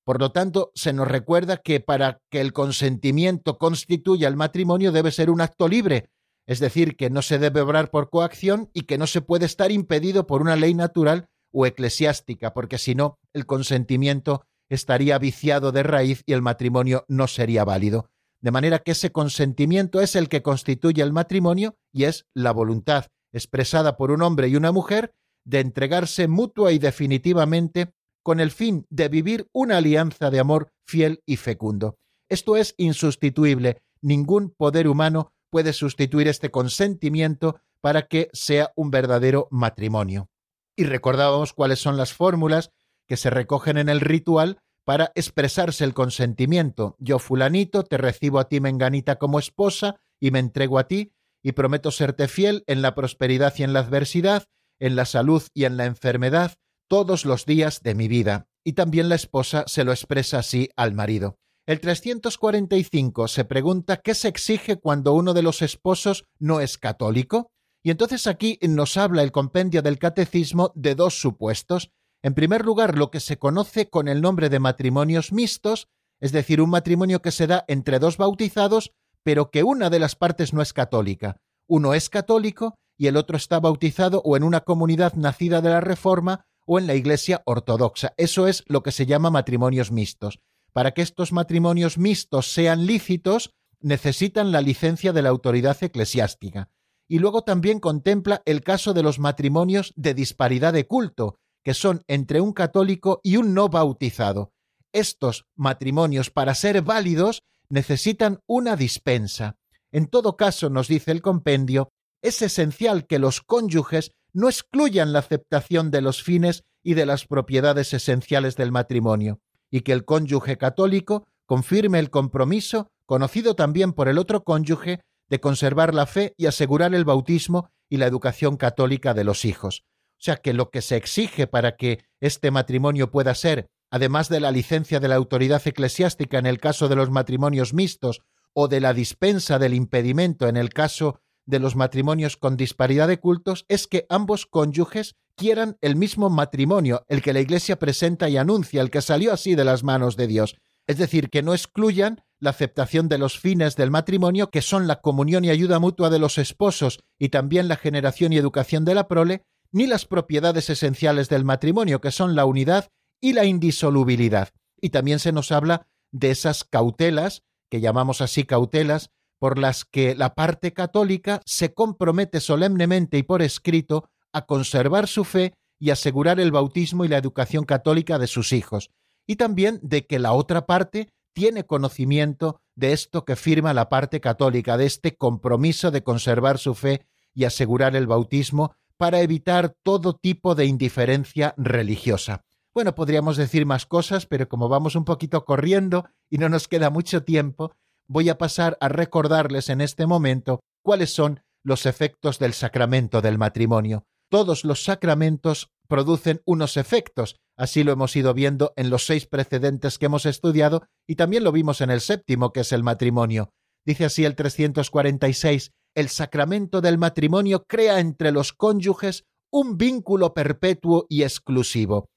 Por lo tanto, se nos recuerda que para que el consentimiento constituya el matrimonio debe ser un acto libre, es decir, que no se debe obrar por coacción y que no se puede estar impedido por una ley natural o eclesiástica, porque si no, el consentimiento estaría viciado de raíz y el matrimonio no sería válido. De manera que ese consentimiento es el que constituye el matrimonio y es la voluntad expresada por un hombre y una mujer de entregarse mutua y definitivamente con el fin de vivir una alianza de amor fiel y fecundo. Esto es insustituible. Ningún poder humano puede sustituir este consentimiento para que sea un verdadero matrimonio. Y recordábamos cuáles son las fórmulas que se recogen en el ritual para expresarse el consentimiento. Yo, fulanito, te recibo a ti, menganita, como esposa, y me entrego a ti, y prometo serte fiel en la prosperidad y en la adversidad, en la salud y en la enfermedad, todos los días de mi vida. Y también la esposa se lo expresa así al marido. El 345 se pregunta qué se exige cuando uno de los esposos no es católico. Y entonces aquí nos habla el compendio del catecismo de dos supuestos. En primer lugar, lo que se conoce con el nombre de matrimonios mixtos, es decir, un matrimonio que se da entre dos bautizados, pero que una de las partes no es católica. Uno es católico y el otro está bautizado o en una comunidad nacida de la Reforma o en la Iglesia Ortodoxa. Eso es lo que se llama matrimonios mixtos. Para que estos matrimonios mixtos sean lícitos, necesitan la licencia de la autoridad eclesiástica. Y luego también contempla el caso de los matrimonios de disparidad de culto, que son entre un católico y un no bautizado. Estos matrimonios, para ser válidos, necesitan una dispensa. En todo caso, nos dice el compendio, es esencial que los cónyuges no excluyan la aceptación de los fines y de las propiedades esenciales del matrimonio, y que el cónyuge católico confirme el compromiso, conocido también por el otro cónyuge, de conservar la fe y asegurar el bautismo y la educación católica de los hijos. O sea que lo que se exige para que este matrimonio pueda ser, además de la licencia de la autoridad eclesiástica en el caso de los matrimonios mixtos o de la dispensa del impedimento en el caso de los matrimonios con disparidad de cultos es que ambos cónyuges quieran el mismo matrimonio, el que la Iglesia presenta y anuncia, el que salió así de las manos de Dios. Es decir, que no excluyan la aceptación de los fines del matrimonio, que son la comunión y ayuda mutua de los esposos y también la generación y educación de la prole, ni las propiedades esenciales del matrimonio, que son la unidad y la indisolubilidad. Y también se nos habla de esas cautelas, que llamamos así cautelas, por las que la parte católica se compromete solemnemente y por escrito a conservar su fe y asegurar el bautismo y la educación católica de sus hijos, y también de que la otra parte tiene conocimiento de esto que firma la parte católica, de este compromiso de conservar su fe y asegurar el bautismo para evitar todo tipo de indiferencia religiosa. Bueno, podríamos decir más cosas, pero como vamos un poquito corriendo y no nos queda mucho tiempo, voy a pasar a recordarles en este momento cuáles son los efectos del sacramento del matrimonio. Todos los sacramentos producen unos efectos, así lo hemos ido viendo en los seis precedentes que hemos estudiado y también lo vimos en el séptimo, que es el matrimonio. Dice así el 346, el sacramento del matrimonio crea entre los cónyuges un vínculo perpetuo y exclusivo.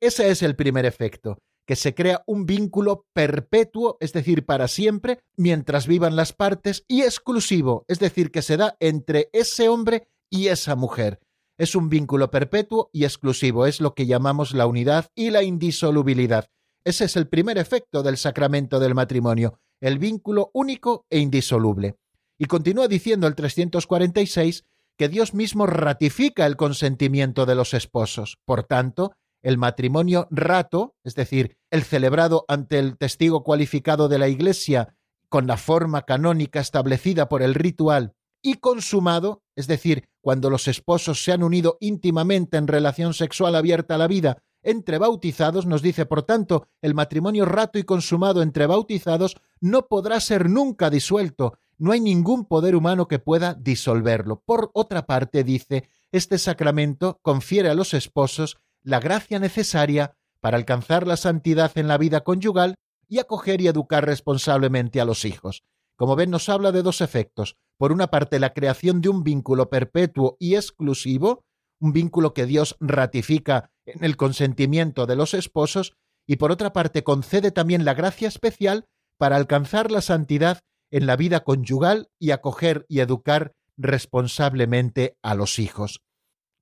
Ese es el primer efecto, que se crea un vínculo perpetuo, es decir, para siempre, mientras vivan las partes, y exclusivo, es decir, que se da entre ese hombre y esa mujer. Es un vínculo perpetuo y exclusivo, es lo que llamamos la unidad y la indisolubilidad. Ese es el primer efecto del sacramento del matrimonio, el vínculo único e indisoluble. Y continúa diciendo el 346 que Dios mismo ratifica el consentimiento de los esposos. Por tanto, el matrimonio rato, es decir, el celebrado ante el testigo cualificado de la Iglesia con la forma canónica establecida por el ritual y consumado, es decir, cuando los esposos se han unido íntimamente en relación sexual abierta a la vida entre bautizados, nos dice, por tanto, el matrimonio rato y consumado entre bautizados no podrá ser nunca disuelto, no hay ningún poder humano que pueda disolverlo. Por otra parte, dice, este sacramento confiere a los esposos la gracia necesaria para alcanzar la santidad en la vida conyugal y acoger y educar responsablemente a los hijos. Como ven, nos habla de dos efectos. Por una parte, la creación de un vínculo perpetuo y exclusivo, un vínculo que Dios ratifica en el consentimiento de los esposos, y por otra parte, concede también la gracia especial para alcanzar la santidad en la vida conyugal y acoger y educar responsablemente a los hijos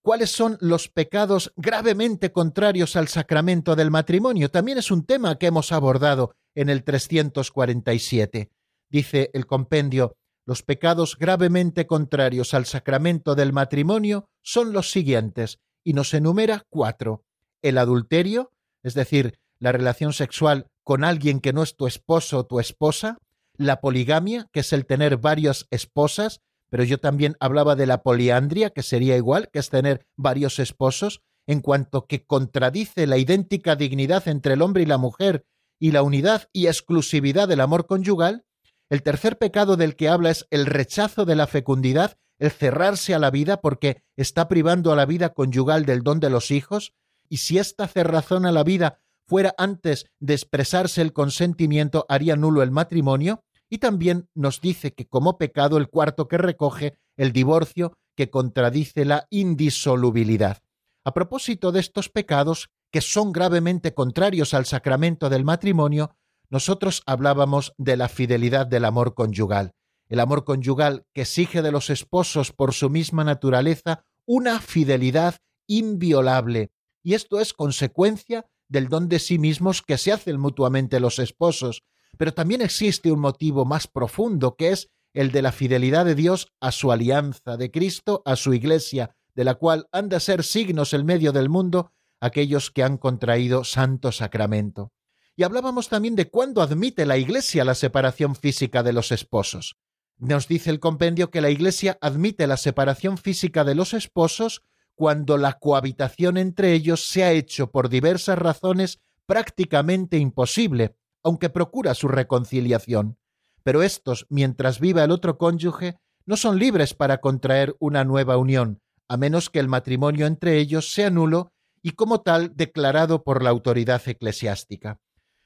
cuáles son los pecados gravemente contrarios al sacramento del matrimonio. También es un tema que hemos abordado en el 347. Dice el compendio, los pecados gravemente contrarios al sacramento del matrimonio son los siguientes, y nos enumera cuatro. El adulterio, es decir, la relación sexual con alguien que no es tu esposo o tu esposa, la poligamia, que es el tener varias esposas, pero yo también hablaba de la poliandria, que sería igual, que es tener varios esposos, en cuanto que contradice la idéntica dignidad entre el hombre y la mujer y la unidad y exclusividad del amor conyugal, el tercer pecado del que habla es el rechazo de la fecundidad, el cerrarse a la vida porque está privando a la vida conyugal del don de los hijos, y si esta cerrazón a la vida fuera antes de expresarse el consentimiento, haría nulo el matrimonio, y también nos dice que como pecado el cuarto que recoge el divorcio que contradice la indisolubilidad. A propósito de estos pecados, que son gravemente contrarios al sacramento del matrimonio, nosotros hablábamos de la fidelidad del amor conyugal, el amor conyugal que exige de los esposos por su misma naturaleza una fidelidad inviolable, y esto es consecuencia del don de sí mismos que se hacen mutuamente los esposos, pero también existe un motivo más profundo, que es el de la fidelidad de Dios a su alianza, de Cristo a su iglesia, de la cual han de ser signos el medio del mundo aquellos que han contraído santo sacramento. Y hablábamos también de cuándo admite la Iglesia la separación física de los esposos. Nos dice el compendio que la Iglesia admite la separación física de los esposos cuando la cohabitación entre ellos se ha hecho por diversas razones prácticamente imposible, aunque procura su reconciliación. Pero estos, mientras viva el otro cónyuge, no son libres para contraer una nueva unión, a menos que el matrimonio entre ellos sea nulo y como tal declarado por la autoridad eclesiástica.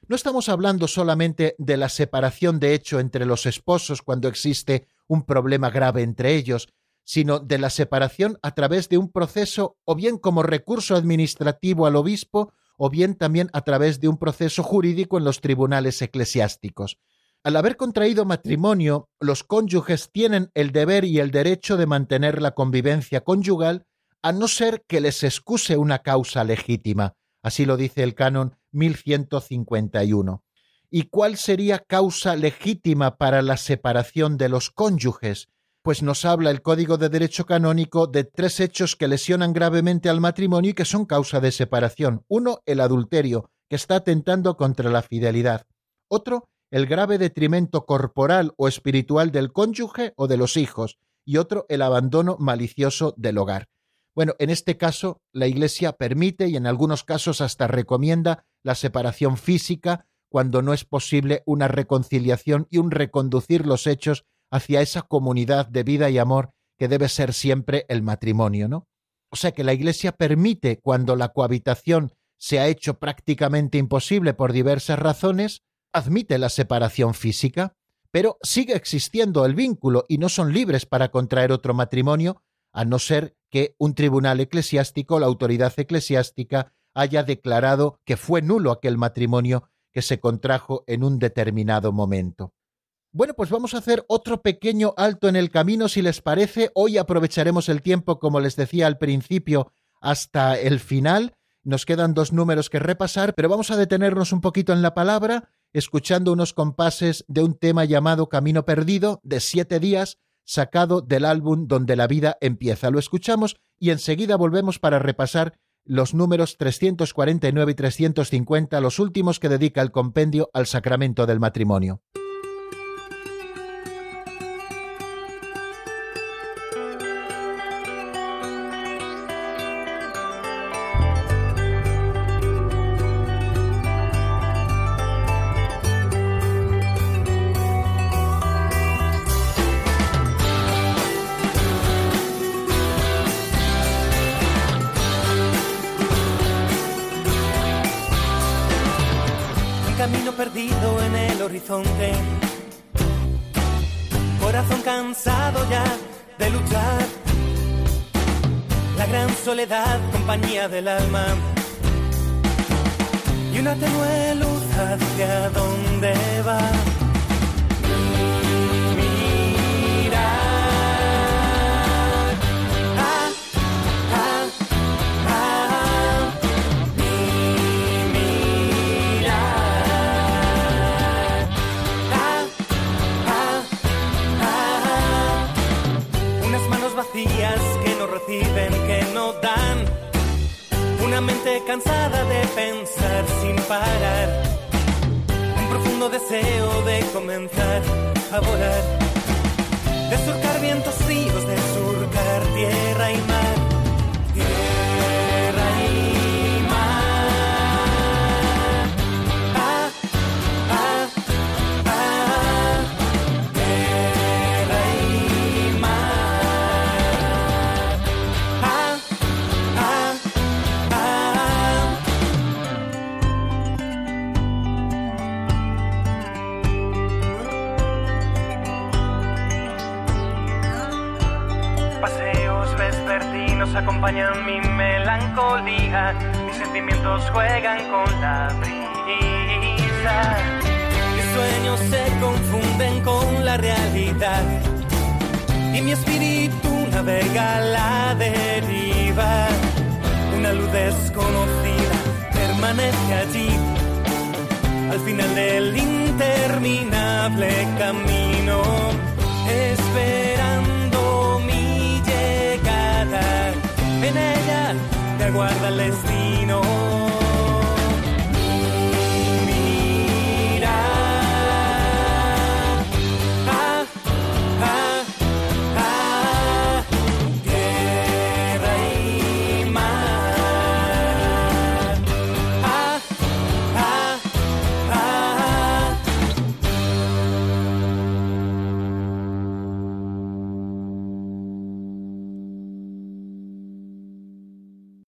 No estamos hablando solamente de la separación de hecho entre los esposos cuando existe un problema grave entre ellos, sino de la separación a través de un proceso o bien como recurso administrativo al obispo o bien también a través de un proceso jurídico en los tribunales eclesiásticos. Al haber contraído matrimonio, los cónyuges tienen el deber y el derecho de mantener la convivencia conyugal a no ser que les excuse una causa legítima. Así lo dice el canon 1151. ¿Y cuál sería causa legítima para la separación de los cónyuges? Pues nos habla el Código de Derecho Canónico de tres hechos que lesionan gravemente al matrimonio y que son causa de separación. Uno, el adulterio, que está atentando contra la fidelidad. Otro, el grave detrimento corporal o espiritual del cónyuge o de los hijos, y otro el abandono malicioso del hogar. Bueno, en este caso, la Iglesia permite y en algunos casos hasta recomienda la separación física cuando no es posible una reconciliación y un reconducir los hechos hacia esa comunidad de vida y amor que debe ser siempre el matrimonio, ¿no? O sea que la Iglesia permite cuando la cohabitación se ha hecho prácticamente imposible por diversas razones, admite la separación física, pero sigue existiendo el vínculo y no son libres para contraer otro matrimonio, a no ser que un tribunal eclesiástico, la autoridad eclesiástica, haya declarado que fue nulo aquel matrimonio que se contrajo en un determinado momento. Bueno, pues vamos a hacer otro pequeño alto en el camino, si les parece. Hoy aprovecharemos el tiempo, como les decía al principio, hasta el final. Nos quedan dos números que repasar, pero vamos a detenernos un poquito en la palabra escuchando unos compases de un tema llamado Camino Perdido de siete días, sacado del álbum Donde la vida empieza. Lo escuchamos y enseguida volvemos para repasar los números 349 y 350, los últimos que dedica el compendio al sacramento del matrimonio. Corazón cansado ya de luchar. La gran soledad, compañía del alma. Y una tenue luz hacia dónde va. Que no dan. Una mente cansada de pensar sin parar. Un profundo deseo de comenzar a volar. De surcar vientos fríos, de surcar tierra y mar. Acompañan mi melancolía, mis sentimientos juegan con la brisa. Mis sueños se confunden con la realidad y mi espíritu navega la deriva. Una luz desconocida permanece allí al final del interminable camino, esperando en ella te aguarda el destino.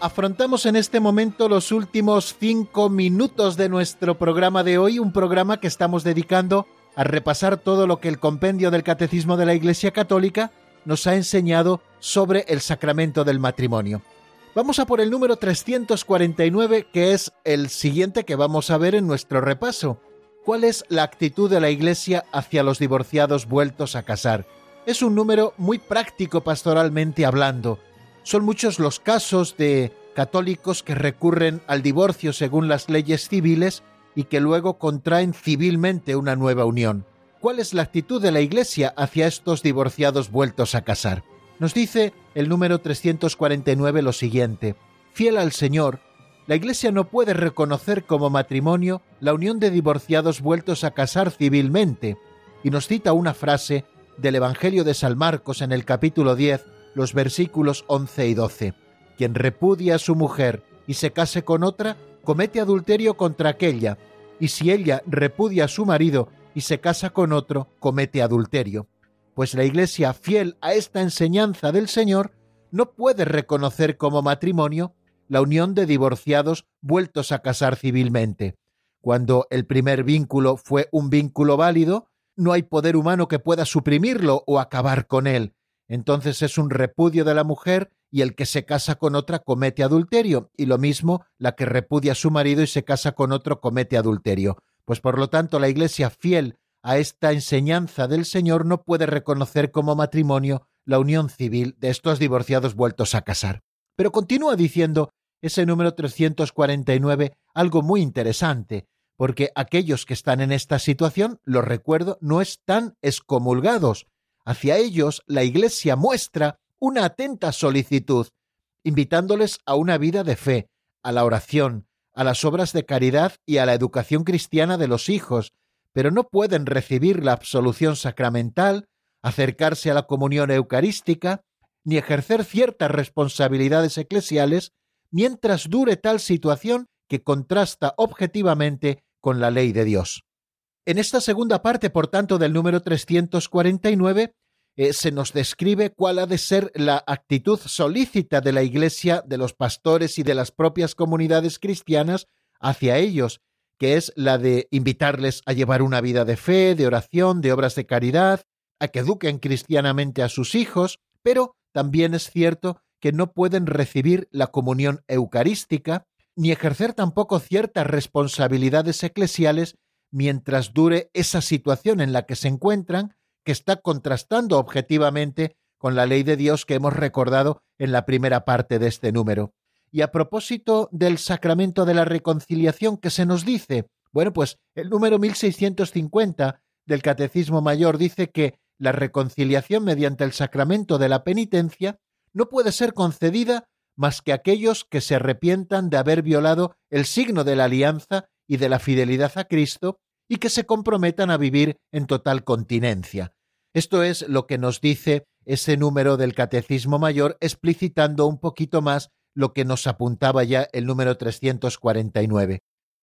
Afrontamos en este momento los últimos cinco minutos de nuestro programa de hoy, un programa que estamos dedicando a repasar todo lo que el compendio del Catecismo de la Iglesia Católica nos ha enseñado sobre el sacramento del matrimonio. Vamos a por el número 349, que es el siguiente que vamos a ver en nuestro repaso. ¿Cuál es la actitud de la Iglesia hacia los divorciados vueltos a casar? Es un número muy práctico pastoralmente hablando. Son muchos los casos de católicos que recurren al divorcio según las leyes civiles y que luego contraen civilmente una nueva unión. ¿Cuál es la actitud de la Iglesia hacia estos divorciados vueltos a casar? Nos dice el número 349 lo siguiente. Fiel al Señor, la Iglesia no puede reconocer como matrimonio la unión de divorciados vueltos a casar civilmente, y nos cita una frase del Evangelio de San Marcos en el capítulo 10, los versículos 11 y 12. Quien repudia a su mujer y se case con otra, comete adulterio contra aquella, y si ella repudia a su marido y se casa con otro, comete adulterio. Pues la Iglesia, fiel a esta enseñanza del Señor, no puede reconocer como matrimonio la unión de divorciados vueltos a casar civilmente. Cuando el primer vínculo fue un vínculo válido, no hay poder humano que pueda suprimirlo o acabar con él. Entonces es un repudio de la mujer y el que se casa con otra comete adulterio, y lo mismo la que repudia a su marido y se casa con otro comete adulterio. Pues por lo tanto la Iglesia fiel a esta enseñanza del Señor no puede reconocer como matrimonio la unión civil de estos divorciados vueltos a casar. Pero continúa diciendo ese número 349 algo muy interesante, porque aquellos que están en esta situación, lo recuerdo, no están excomulgados. Hacia ellos la Iglesia muestra una atenta solicitud, invitándoles a una vida de fe, a la oración, a las obras de caridad y a la educación cristiana de los hijos, pero no pueden recibir la absolución sacramental, acercarse a la comunión eucarística, ni ejercer ciertas responsabilidades eclesiales mientras dure tal situación que contrasta objetivamente con la ley de Dios. En esta segunda parte, por tanto, del número 349, eh, se nos describe cuál ha de ser la actitud solícita de la Iglesia, de los pastores y de las propias comunidades cristianas hacia ellos, que es la de invitarles a llevar una vida de fe, de oración, de obras de caridad, a que eduquen cristianamente a sus hijos, pero también es cierto que no pueden recibir la comunión eucarística, ni ejercer tampoco ciertas responsabilidades eclesiales mientras dure esa situación en la que se encuentran, que está contrastando objetivamente con la ley de Dios que hemos recordado en la primera parte de este número. Y a propósito del sacramento de la reconciliación que se nos dice, bueno, pues el número 1650 del Catecismo Mayor dice que la reconciliación mediante el sacramento de la penitencia no puede ser concedida más que aquellos que se arrepientan de haber violado el signo de la alianza y de la fidelidad a Cristo y que se comprometan a vivir en total continencia. Esto es lo que nos dice ese número del Catecismo Mayor, explicitando un poquito más lo que nos apuntaba ya el número 349.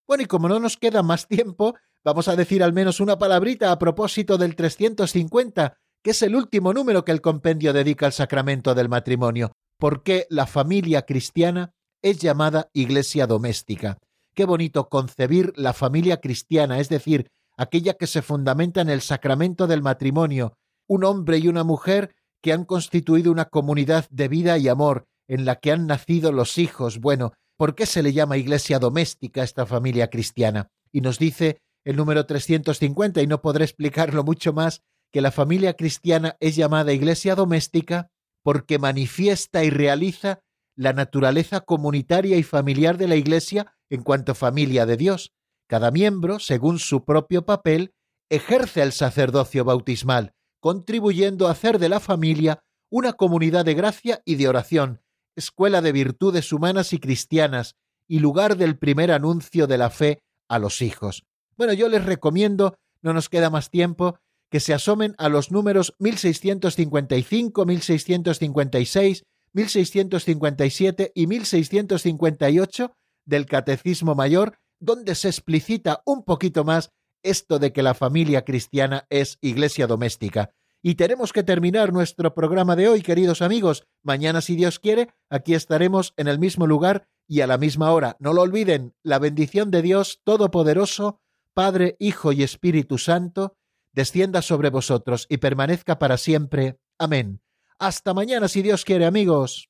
Bueno, y como no nos queda más tiempo, vamos a decir al menos una palabrita a propósito del 350, que es el último número que el compendio dedica al sacramento del matrimonio. ¿Por qué la familia cristiana es llamada iglesia doméstica? Qué bonito concebir la familia cristiana, es decir, aquella que se fundamenta en el sacramento del matrimonio, un hombre y una mujer que han constituido una comunidad de vida y amor, en la que han nacido los hijos. Bueno, ¿por qué se le llama iglesia doméstica a esta familia cristiana? Y nos dice el número 350, y no podré explicarlo mucho más, que la familia cristiana es llamada iglesia doméstica porque manifiesta y realiza la naturaleza comunitaria y familiar de la iglesia en cuanto familia de Dios. Cada miembro, según su propio papel, ejerce el sacerdocio bautismal, contribuyendo a hacer de la familia una comunidad de gracia y de oración, escuela de virtudes humanas y cristianas, y lugar del primer anuncio de la fe a los hijos. Bueno, yo les recomiendo, no nos queda más tiempo, que se asomen a los números 1655, 1656, 1657 y 1658 del Catecismo Mayor, donde se explicita un poquito más esto de que la familia cristiana es iglesia doméstica. Y tenemos que terminar nuestro programa de hoy, queridos amigos. Mañana, si Dios quiere, aquí estaremos en el mismo lugar y a la misma hora. No lo olviden, la bendición de Dios Todopoderoso, Padre, Hijo y Espíritu Santo, descienda sobre vosotros y permanezca para siempre. Amén. Hasta mañana, si Dios quiere, amigos.